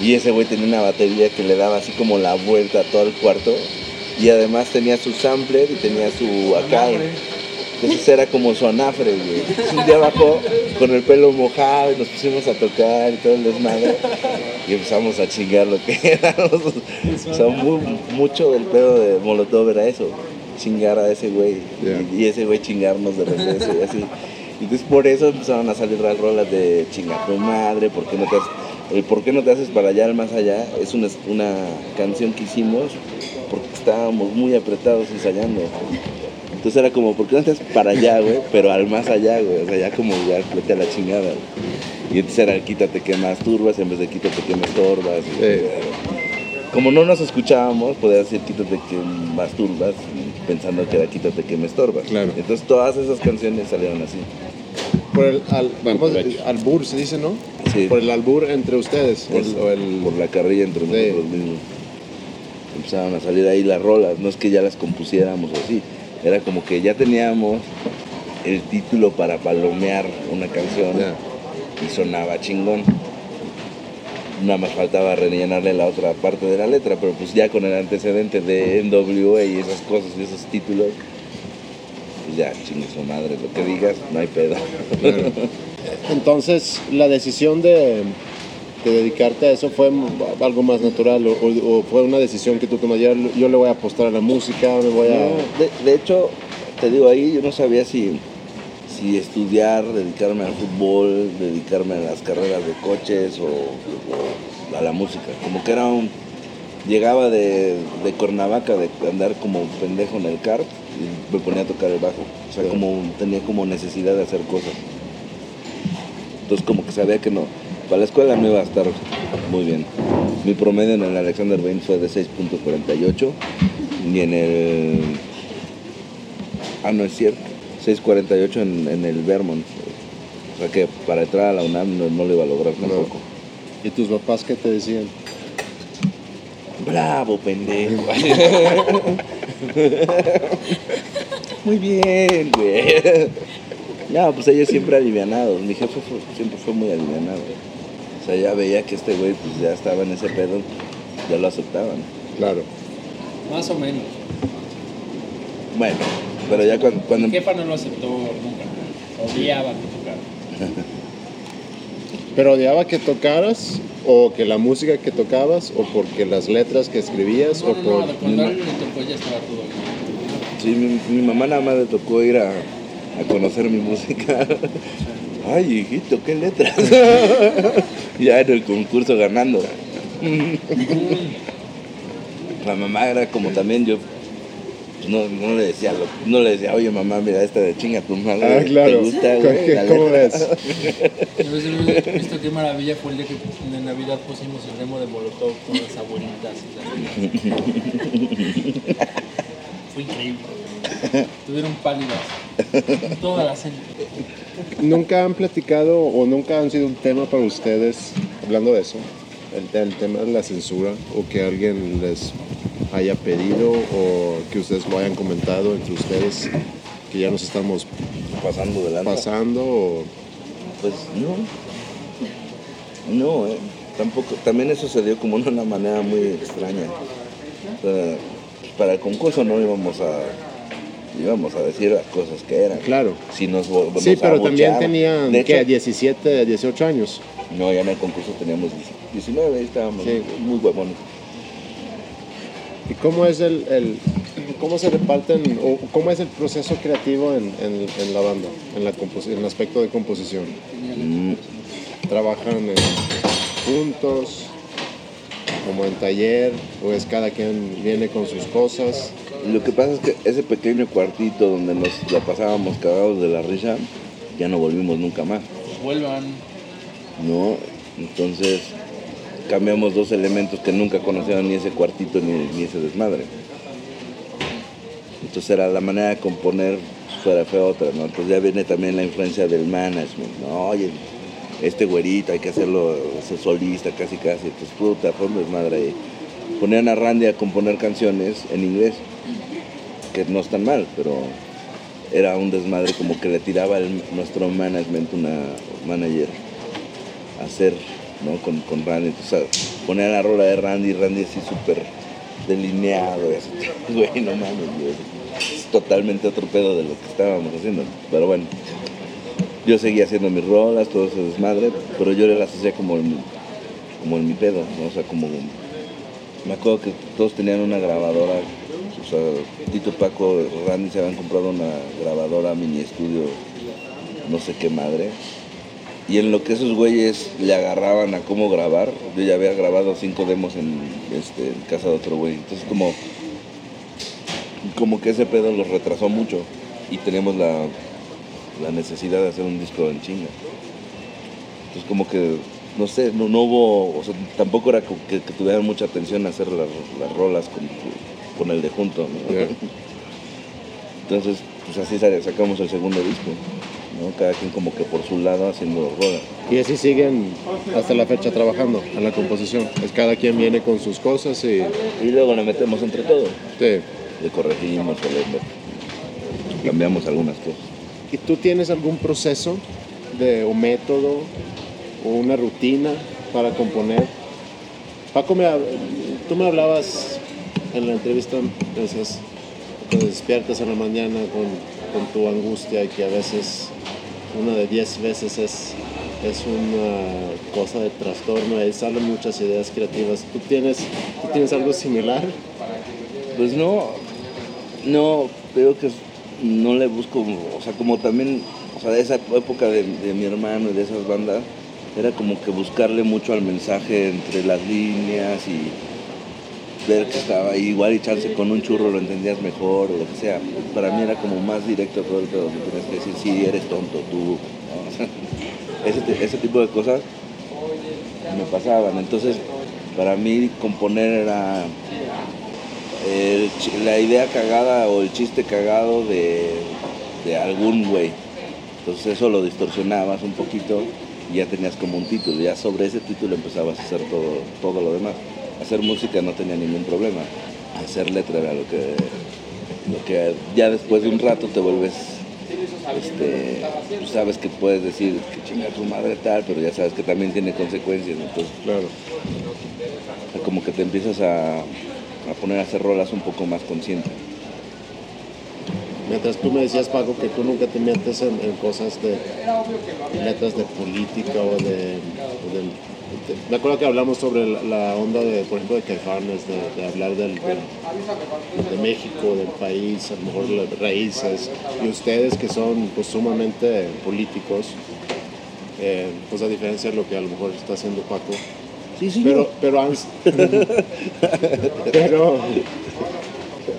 Y ese güey tenía una batería que le daba así como la vuelta a todo el cuarto. Y además tenía su sampler y tenía su acá. Entonces era como su anafre, güey. Un día bajó con el pelo mojado y nos pusimos a tocar y todo el desmadre. Y empezamos a chingar lo que era. O sea, mu- mucho del pedo de Molotov era eso. Chingar a ese güey. Y, ese güey chingarnos de y así. Entonces por eso empezaron a salir las rolas de chinga tu madre, ¿por qué no te haces, el por qué no te haces para allá, al más allá? Es una, una canción que hicimos porque estábamos muy apretados ensayando. Entonces era como, ¿por qué no haces para allá, güey? Pero al más allá, güey. O sea, ya como ya vete a la chingada. güey. Y entonces era quítate que más turbas en vez de quítate que me estorbas. y- Sí. Como no nos escuchábamos, podía decir quítate que más turbas, pensando que era quítate que me estorbas. Claro. Entonces todas esas canciones salieron así. Por el al, Buen ¿cómo se- provecho. albur se dice, ¿no? Sí. Por el albur entre ustedes. Por, el- o el- por la carrilla entre Sí. nosotros mismos. Empezaron a salir ahí las rolas, no es que ya las compusiéramos o así, era como que ya teníamos el título para palomear una canción y sonaba chingón. Nada más faltaba rellenarle la otra parte de la letra, pero pues ya con el antecedente de NWA y esas cosas y esos títulos, pues ya chingue su madre, lo que digas, no hay pedo. Claro. Entonces, la decisión de, de dedicarte a eso fue algo más natural o, o- o fue una decisión que tú tomas. Yo, le voy a apostar a la música, me voy a. No, de, de hecho, te digo ahí, yo no sabía si, si estudiar, dedicarme al fútbol, dedicarme a las carreras de coches o, o a la música. Como que era un... Llegaba de, de Cuernavaca, de andar como pendejo en el kart y me ponía a tocar el bajo. O sea, como tenía como necesidad de hacer cosas. Entonces como que sabía que no. Para la escuela no iba a estar muy bien. Mi promedio en el Alexander Bain fue de 6.48 y en el... Ah, no es cierto. 6.48 en, en el Vermont. O sea que para entrar a la UNAM no, no lo iba a lograr tampoco. ¿Y tus papás qué te decían? Bravo, pendejo. Muy bien, güey. No, pues ellos siempre alivianados. Mi jefe fue- siempre fue muy alivianado. O sea, ya veía que este güey pues ya estaba en ese pedo, ya lo aceptaban. Claro. Más o menos. Bueno, pero ya cuando, cuando Mi jefa no lo aceptó nunca. Odiaba que tocara. ¿Pero odiaba que tocaras o que la música que tocabas o porque las letras que escribías No, o no, por... no, cuando alguien le tocó ya estaba todo bien. Sí, mi, mi mamá nada más le tocó ir a, a conocer mi música. Ay, hijito, qué letras. ya en el concurso ganando. La mamá era como también yo. pues, No, no le decía, lo- no le decía, oye mamá, mira esta de chinga tu madre. Ah, claro. ¿Te gusta, güey? La ¿Cómo letra". ves? Visto qué maravilla fue el día que en Navidad pusimos el demo de Molotov con las abuelitas. y las- Fue increíble. Estuvieron pálidas. Toda la cena. ¿Nunca han platicado o nunca han sido un tema para ustedes, hablando de eso, el, el tema de la censura o que alguien les haya pedido o que ustedes lo hayan comentado entre ustedes, que ya nos estamos Pasando de lanza. pasando o... Pues no. No, eh. Tampoco. También eso se dio como de una manera muy extraña. O sea, para el concurso no íbamos a. íbamos a decir las cosas que eran. Claro. Si nos volvemos Sí, pero también tenían, hecho, 17, 18 años. No, ya en el concurso teníamos 19, ahí estábamos Sí. muy huevones. ¿Y cómo es el, el- cómo se reparten o cómo es el proceso creativo en, en- en la banda, en, la en el aspecto de composición? Mm, ¿Trabajan en- juntos, como en taller, o es cada quien viene con sus cosas? Lo que pasa es que ese pequeño cuartito donde nos la pasábamos cagados de la risa, ya no volvimos nunca más. Vuelvan. ¿no? Entonces cambiamos dos elementos que nunca conocieron ni ese cuartito ni, ni ese desmadre. Entonces era la manera de componer fuera fue otra, ¿no? Entonces ya viene también la influencia del management, ¿no? Oye, este güerito hay que hacerlo solista casi casi, entonces puta, fue un desmadre ahí. Ponían a Randy a componer canciones en inglés, que no están mal, pero era un desmadre como que le tiraba el- nuestro management, una manager, a hacer ¿no? con, con Randy. Entonces ponía la rola de Randy, Randy así súper delineado, y así, güey, no mames, es totalmente otro pedo de lo que estábamos haciendo. Pero bueno, yo seguía haciendo mis rolas, todo ese desmadre, pero yo las hacía como en, como en mi pedo, o sea, como me acuerdo que todos tenían una grabadora, o Tito Paco, Randy se habían comprado una grabadora mini estudio, no sé qué madre. Y en lo que esos güeyes le agarraban a cómo grabar, yo ya había grabado cinco demos en, este, casa de otro güey. Entonces como, como que ese pedo los retrasó mucho y teníamos la, la necesidad de hacer un disco en chinga. Entonces como que, no sé, no, no hubo, tampoco era que, que tuvieran mucha atención a hacer las, las rolas con, con el de junto. ¿no? Ya. Entonces, pues así sa- sacamos el segundo disco, ¿no? Cada quien como que por su lado haciendo rolas. Y así siguen hasta la fecha trabajando en la composición. Es cada quien viene con sus cosas y Y luego le metemos entre todo. sí. Le corregimos, le cambiamos algunas cosas. ¿Y tú tienes algún proceso de, o método o una rutina para componer? Paco, me, tú me hablabas en la entrevista, decías, te despiertas en la mañana con, tu angustia y que a veces, una de diez veces es, es una cosa de trastorno y salen muchas ideas creativas. ¿Tú tienes, ¿tú tienes algo similar? Pues no, no, creo que no le busco, o sea, como también, o sea, de esa época de mi hermano y de esas bandas, era como que buscarle mucho al mensaje entre las líneas y ver que estaba igual y chance con un churro lo entendías mejor o lo que sea. Para mí era como más directo todo el pedo, donde tenías que decir, sí, eres tonto, tú, ese, ti- ese tipo de cosas me pasaban. Entonces, para mí componer era la idea cagada o el chiste cagado de, de algún güey. Entonces eso lo distorsionabas un poquito y ya tenías como un título. Ya sobre ese título empezabas a hacer todo, todo lo demás. Hacer música no tenía ningún problema. Hacer letra era lo que, lo que ya después de un rato te vuelves, este, tú sabes que puedes decir que chinga tu madre tal, pero ya sabes que también tiene consecuencias. Entonces Claro. como que te empiezas a, a poner a hacer rolas un poco más consciente. mientras tú me decías, Paco, que tú nunca te metes en, en cosas de letras de política o de, o del- de- me acuerdo que hablamos sobre la, onda de, por ejemplo, de Caifanes, de, de hablar del, del- de México, del país, a lo mejor las raíces, y ustedes que son pues, sumamente políticos, eh, pues a diferencia de lo que a lo mejor está haciendo Paco, Sí, sí, pero, pero han... pero,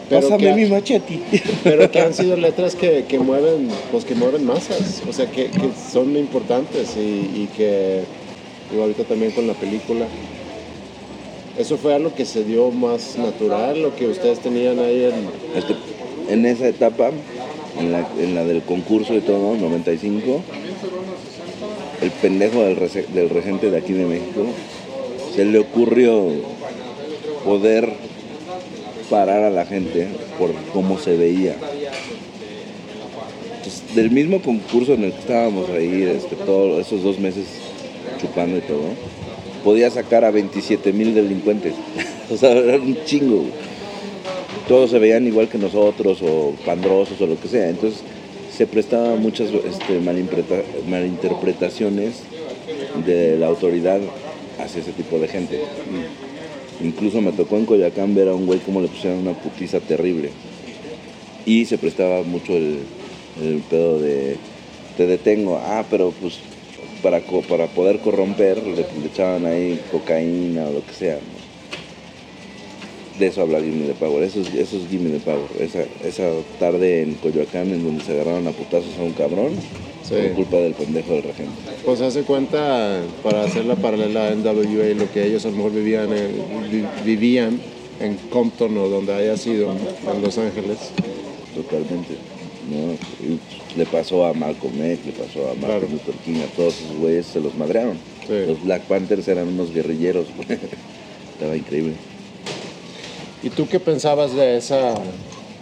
pero Pásame que- mi machete. pero que han sido letras que, que mueven pues que mueven masas. O sea que, que son importantes y, y que digo, ahorita también con la película eso fue algo que se dio más natural lo que ustedes tenían ahí en en esa etapa, en la, en la del concurso y todo, 95, el pendejo del, regente de aquí de México, se le ocurrió poder parar a la gente por cómo se veía. Del mismo concurso en el que estábamos ahí, este, todos esos dos meses chupando y todo, podía sacar a 27 mil delincuentes. o sea, era un chingo. todos se veían igual que nosotros o pandrosos o lo que sea. Entonces se prestaba muchas este, malinterpreta- malinterpretaciones de la autoridad hacia ese tipo de gente. Incluso me tocó en Coyacán ver a un güey como le pusieron una putiza terrible. Y se prestaba mucho el pedo de te detengo. Ah, pero pues para, para poder corromper le, le echaban ahí cocaína o lo que sea. ¿no? de eso habla Gimme the Power, eso es, eso es Gimme the Power. Esa, esa tarde en Coyoacán en donde se agarraron a putazos a un cabrón Sí. por culpa del pendejo del regente. pues hace cuenta para hacer la paralela a NWA lo que ellos a lo mejor vivían vivían en Compton o donde haya sido en Los Ángeles Totalmente. ¿no? Le pasó a Malcolm X, le pasó a Martin Claro. Luther King, a todos esos güeyes se los madrearon. Sí. Los Black Panthers eran unos guerrilleros. Estaba increíble. ¿Y tú qué pensabas de esa,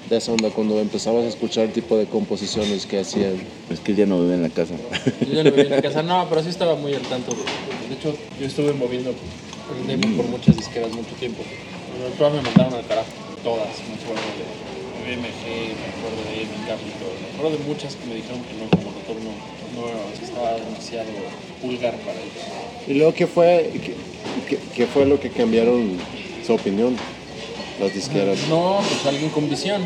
de esa onda cuando empezabas a escuchar el tipo de composiciones que hacían? Es que él ya no vive en la casa. Yo ya no vivía en la casa, no, pero sí estaba muy al tanto. De hecho, yo estuve moviendo el demo por muchas disqueras mucho tiempo. Todas me mandaron al carajo, todas. Me BMG, me acuerdo de Emin Capital, me acuerdo de muchas que me dijeron que no, como motor no, no estaba demasiado vulgar para ellos. ¿Y luego qué fue, qué, qué- qué fue lo que cambiaron su opinión las disqueras? No, pues alguien con visión.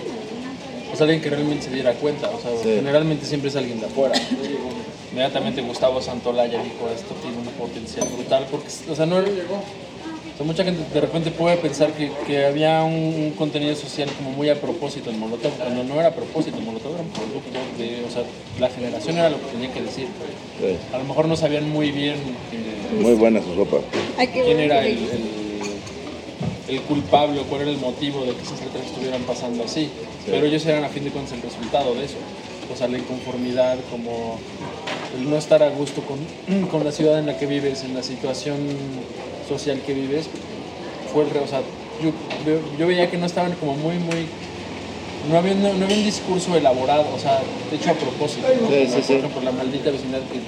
Pues alguien que realmente se diera cuenta. O sea, Sí. generalmente siempre es alguien de afuera. Inmediatamente Gustavo Santolaya dijo esto tiene un potencial brutal. Porque, o sea, no era- o sea, mucha gente de repente puede pensar que, que había un, un contenido social como muy a propósito en Molotov, cuando no era a propósito, Molotov era un producto de, o sea, la generación era lo que tenía que decir. Sí. A lo mejor no sabían muy bien eh, Muy buena su qué quién era el- el culpable o cuál era el motivo de que esas letras estuvieran pasando así. Pero ellos eran a fin de cuentas el resultado de eso. O sea, la inconformidad, como el no estar a gusto con, con la ciudad en la que vives, en la situación social que vives, fue el re- o sea, yo, veía que no estaban como muy, muy... No había, no, no había un discurso elaborado, o sea, hecho a propósito. ¿no? Sí, sí, Por sí. la maldita vecindad que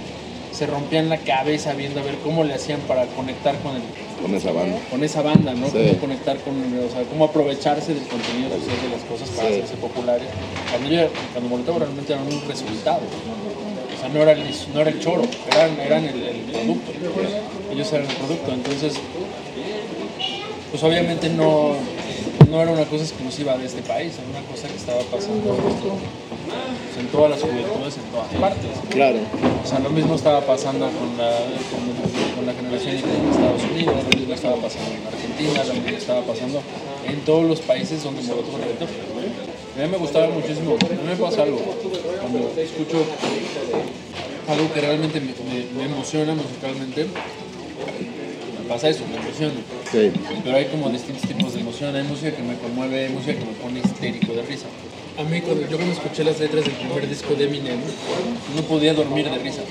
se rompían la cabeza viendo a ver cómo le hacían para conectar con el, Con esa banda. con esa banda, ¿no? Sí. Cómo conectar con, o sea, cómo aprovecharse del contenido social de las cosas para Sí. hacerse populares. Cuando, yo, cuando Molotov realmente eran un resultado, sea, no era el, no era el choro, eran, eran el, el producto, ellos eran el producto, entonces, pues obviamente no, no era una cosa exclusiva de este país, era una cosa que estaba pasando pues, en todas las juventudes, en todas partes. Claro. O sea, lo mismo estaba pasando con la, con, con la generación en Estados Unidos, lo mismo estaba pasando en Argentina, lo mismo estaba pasando en todos los países donde Molotov reventó. A mí me gustaba muchísimo, a mí me pasa algo, cuando escucho algo que realmente me, me- me emociona musicalmente, me pasa eso, me emociona. Sí. Pero hay como distintos tipos de emoción. Hay música que me conmueve, hay música que me pone histérico de risa. A mí, cuando, yo cuando escuché las letras del primer disco de Eminem, no podía dormir de risa.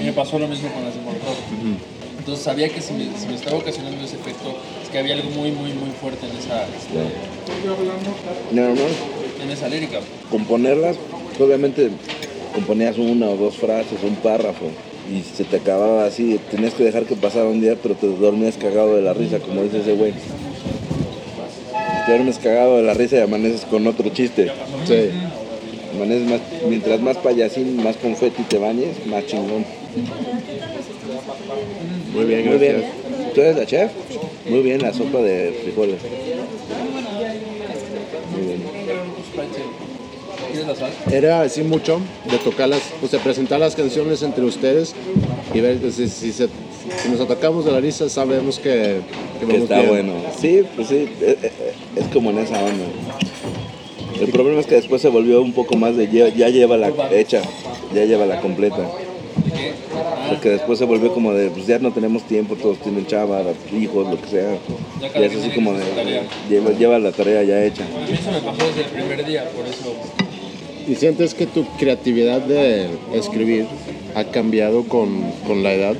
Y me pasó lo mismo con las de Molotov. Entonces sabía que si me, si me estaba ocasionando ese efecto, había algo muy, muy, muy fuerte en esa, este, No, no. en esa lírica. componerlas, obviamente componías una o dos frases, un párrafo, y se te acababa así, tenías que dejar que pasara un día, pero te dormías cagado de la risa, como dice ese güey. duermes cagado de la risa y amaneces con otro chiste. Sí. Amaneces más, mientras más payasín, más confeti te bañes, más chingón. Muy bien, Muy gracias. bien. ¿Tú eres la chef? Muy bien, la sopa de frijoles. Muy bien. Era así mucho de tocar las, o sea, presentar las canciones entre ustedes y ver si, si se- si nos atacamos de la risa sabemos que, que Que está bien. bueno. Sí, pues sí, eh, eh, es como en esa onda. El problema es que después se volvió un poco más de ya, ya lleva la hecha, ya lleva la completa. Porque después se volvió como de, pues ya no tenemos tiempo, todos tienen chava, hijos, lo que sea. Ya Y es así como de, lleva, lleva la tarea ya hecha. A mí eso me pasó desde el primer día, por eso. ¿Y sientes que tu creatividad de escribir ha cambiado con, con la edad?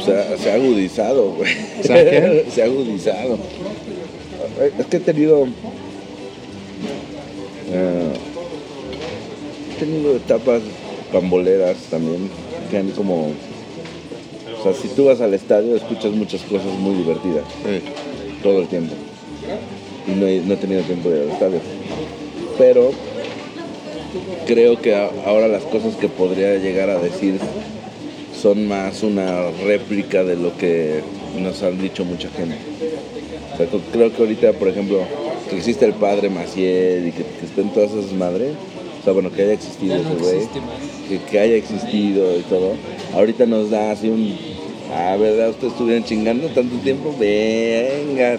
O sea, se ha agudizado, güey. ¿Se ha qué? se ha agudizado. Es que he tenido. eh, he tenido etapas pamboleras también, que han como. O sea, si tú vas al estadio, escuchas muchas cosas muy divertidas, todo el tiempo. Y no he, no he tenido tiempo de ir al estadio. Pero creo que ahora las cosas que podría llegar a decir son más una réplica de lo que nos han dicho mucha gente. O sea, creo que ahorita, por ejemplo, que existe el padre Maciel y que, que estén todas esas madres, sea, bueno, que haya existido no ese güey, que, que haya existido y todo, ahorita nos da así un, ah, ¿verdad? Ustedes estuvieron chingando tanto tiempo, venga,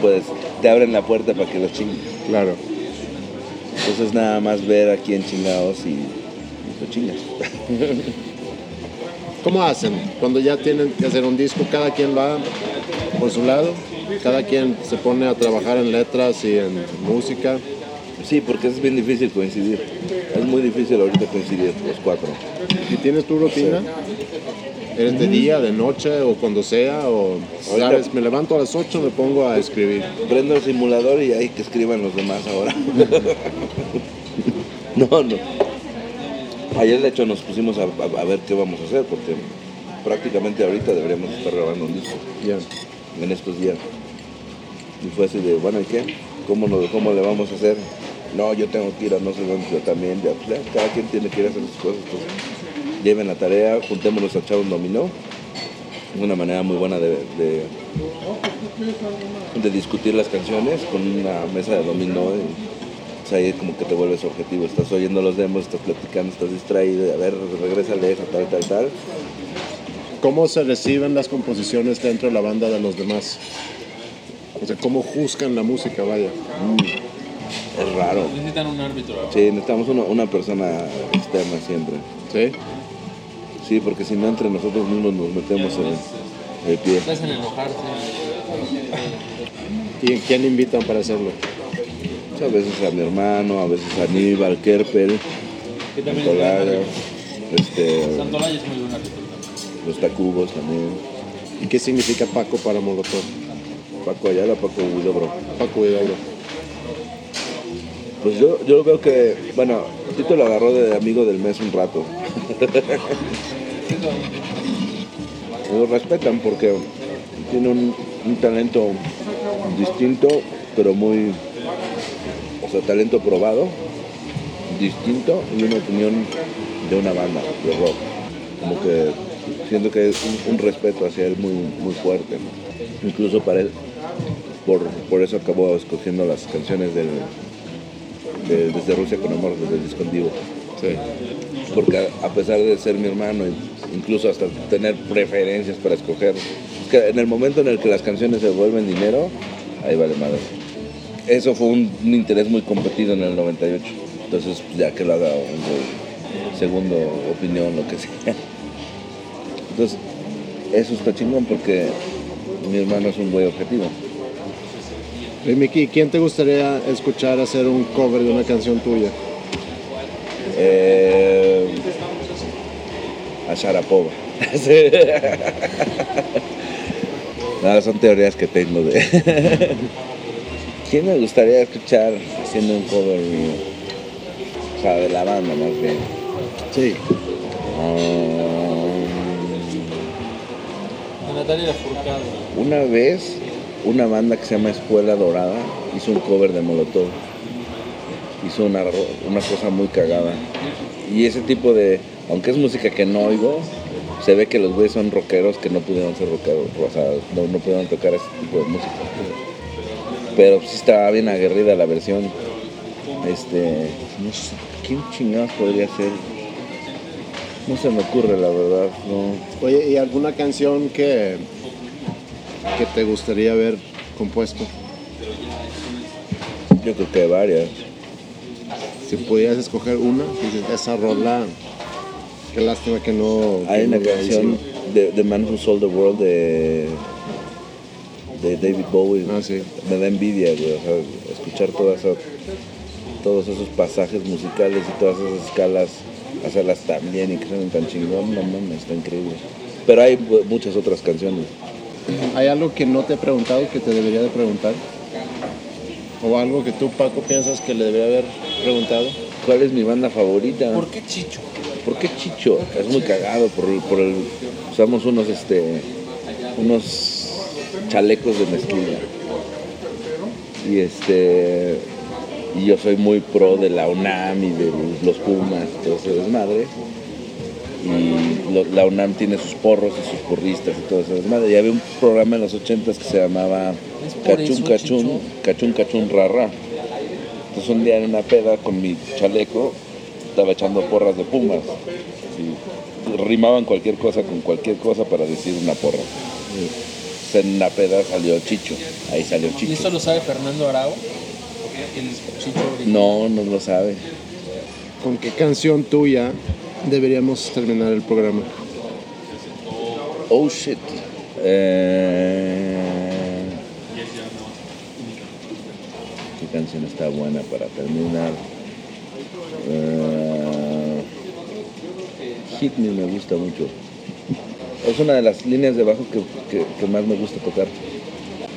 pues te abren la puerta para que los chinguen. Claro. Entonces nada más ver a quién chingados y, y lo chingas. ¿Cómo hacen? Cuando ya tienen que hacer un disco, cada quien va por su lado, cada quien se pone a trabajar en letras y en música. Sí, porque es bien difícil coincidir. Es muy difícil ahorita coincidir los cuatro. ¿Y tienes tu rutina? ¿Eres de día, de noche o cuando sea? O Ahorita- sabes, me levanto a las 8 me pongo a escribir. Prendo el simulador y hay que escriban los demás ahora. no, no. Ayer de hecho nos pusimos a, a- a ver qué vamos a hacer porque prácticamente ahorita deberíamos estar grabando un disco Ya. en estos días. Y fue así de, bueno, ¿y qué? ¿Cómo, lo- cómo le vamos a hacer? No, yo tengo que ir a no sé dónde, yo también. Ya, pues, ya, cada quien tiene que ir a hacer sus cosas. pues, lleven la tarea, juntémonos a echar un dominó. Es una manera muy buena de, de, de discutir las canciones con una mesa de dominó. Y, o sea, ahí como que te vuelves objetivo. Estás oyendo los demos, estás platicando, estás distraído. A ver, regrésale eso, tal, tal, tal. ¿Cómo se reciben las composiciones dentro de la banda de los demás? O sea, ¿cómo juzgan la música, vaya? Es raro. Necesitan un árbitro. Sí, necesitamos una, una persona externa siempre. ¿Sí? Sí, porque si no entre nosotros mismos nos metemos en el pie. Te hacen enojarse. ¿Y quién invitan para hacerlo? A veces a mi hermano, a veces a Aníbal Kerpel, bueno. este, Santolaya es muy buen árbitro también. los Tacubos también. ¿Y qué significa Paco para Molotov? Paco Ayala, Paco Huidobro. Paco Hidalgo. Pues yo, yo veo que, bueno, Tito lo agarró de amigo del mes un rato. lo respetan porque tiene un, un talento distinto, pero muy, o sea, talento probado, distinto y una opinión de una banda de rock. Como que siento que es un, respeto hacia él muy, muy fuerte. Incluso para él, por, por eso acabó escogiendo las canciones del, de- desde Rusia con amor, desde el disco en vivo. Sí. Porque a, a pesar de ser mi hermano, incluso hasta tener preferencias para escoger, es que en el momento en el que las canciones se vuelven dinero, ahí vale madre. Eso fue un, un interés muy competido en el 98. Entonces, ya que lo haga un segundo opinión, lo que sea. Entonces, eso está chingón porque mi hermano es un güey objetivo. Y Miki, ¿quién te gustaría escuchar hacer un cover de una canción tuya? Eh, a Sharapova. no, son teorías que tengo de. ¿Quién me gustaría escuchar haciendo un cover mío? O sea, de la banda más bien. Sí. Um, A Natalia Furcado. una vez una banda que se llama Escuela Dorada hizo un cover de Molotov. Hizo una, una cosa muy cagada. Y ese tipo de, aunque es música que no oigo, se ve que los güeyes son rockeros que no pudieron ser rockeros, o sea, no, no pudieron tocar ese tipo de música. Pero sí estaba bien aguerrida la versión. Este, no sé, ¿quién chingados podría ser? No se me ocurre, la verdad, no. Oye, ¿y alguna canción que, que te gustaría haber compuesto? Yo creo que hay varias. Si pudieras escoger una, esa rola, qué lástima que no... Hay una canción de The Man Who Sold the World de, de David Bowie. Ah, sí. Me da envidia, güey, o sea, escuchar toda esa- todos esos pasajes musicales y todas esas escalas, hacerlas tan bien y que suenen tan chingón, no mames, está increíble. Pero hay muchas otras canciones. ¿Hay algo que no te he preguntado que te debería de preguntar? ¿O algo que tú, Paco, piensas que le debería haber preguntado? ¿Cuál es mi banda favorita? ¿Por qué Chicho? ¿Por qué Chicho? Es muy cagado por el, por el- usamos unos este unos chalecos de mezclilla. Y este y yo soy muy pro de la UNAM y de los Pumas, todo ese desmadre. Y lo- la UNAM tiene sus porros y sus porristas y todo desmadre. Y había un programa en los 80 que se llamaba Cachún eso, Cachún. Cachún Cachún Rara. Entonces un día en una peda con mi chaleco estaba echando porras de Pumas. Y rimaban cualquier cosa con cualquier cosa para decir una porra. Entonces, en una peda salió Chicho. Ahí salió ¿Y Chicho. esto lo sabe Fernando Arau? El Chicho. No, no lo sabe. ¿Con qué canción tuya deberíamos terminar el programa? Oh shit. Eh, ¿Qué canción está buena para terminar? Eh, Hit Me me gusta mucho. Es una de las líneas de bajo que, que- que más me gusta tocar.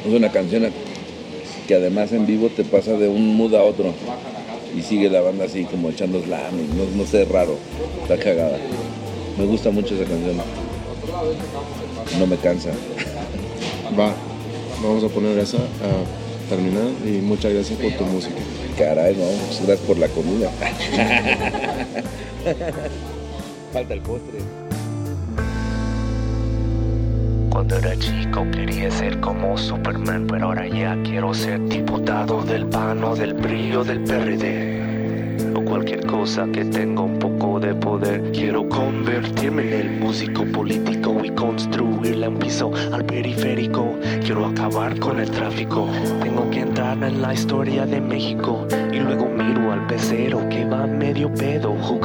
Es una canción que además en vivo te pasa de un mood a otro. Y sigue la banda así como echando slam. No, no sé, es raro. Está cagada. Me gusta mucho esa canción. No me cansa. Va, vamos a poner esa a terminar y muchas gracias por tu música. Caray, no, pues gracias por la comida. Falta el postre. Cuando era chico quería ser como Superman, pero ahora ya quiero ser diputado del PAN o del brillo del PRD. O cualquier cosa que tenga un poco de poder. Quiero convertirme en el músico político y construirle un piso al periférico. Quiero acabar con el tráfico. Tengo que entrar en la historia de México. Y luego miro al pecero que va medio pedo jugando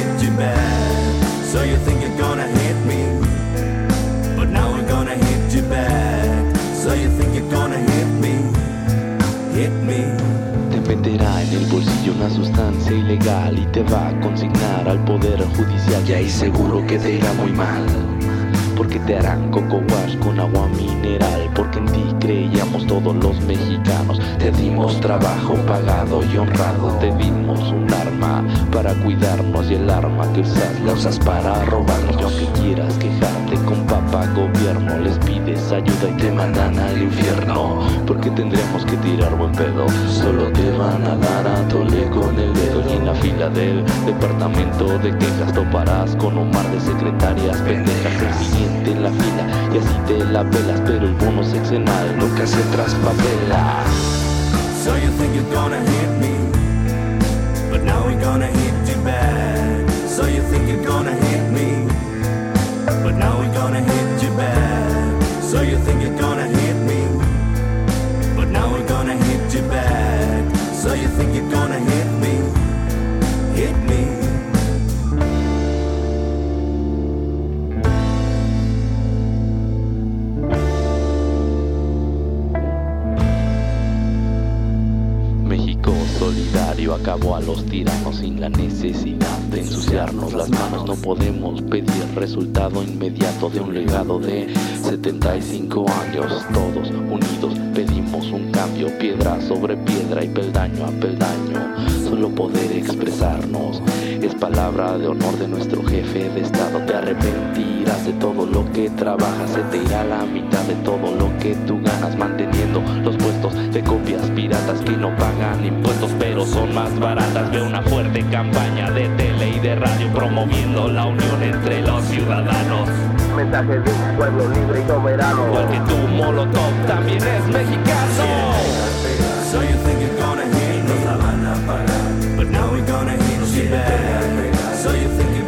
meterá en el bolsillo una sustancia ilegal y te va a consignar al poder judicial. Y ahí seguro que te irá muy mal. Porque te harán coco con agua mineral. Porque en ti creíamos todos los mexicanos. Te dimos trabajo pagado y honrado. Te dimos un arma para cuidarnos. Y el arma que usas la usas para robarnos. Y aunque quieras quejarte con papá gobierno, les pides ayuda y te mandan al infierno. Porque tendremos que tirar buen pedo. Solo te van a dar a tole con el dedo. Y en la fila del departamento de quejas toparás con un mar de secretarias pendejas. Siguiente en la fila y así te la pelas. Pero el bono sexenal nunca se traspapela. So you think you're gonna hit me, but now we're gonna hit you back. So you think you're gonna hit me, but now we're gonna hit you back. So you think you're gonna hit me, but now we're gonna hit you back. So you think you're gonna hit me, hit me. Acabo a los tiranos sin la necesidad de ensuciarnos las manos. No podemos pedir resultado inmediato de un legado de 75 años. Todos unidos pedimos un cambio, piedra sobre piedra y peldaño a peldaño. Solo poder expresarnos es palabra de honor de nuestro jefe de estado. Te arrepentirás de todo lo que trabajas, se te irá la mitad de todo lo que tú ganas manteniendo los puestos de copias piratas que no pagan impuestos pero son más baratas. Veo una fuerte campaña de tele y de radio promoviendo la unión entre los ciudadanos. Mensaje de un pueblo libre y soberano. Igual que tu Molotov también es mexicano. So you think you're gonna So you think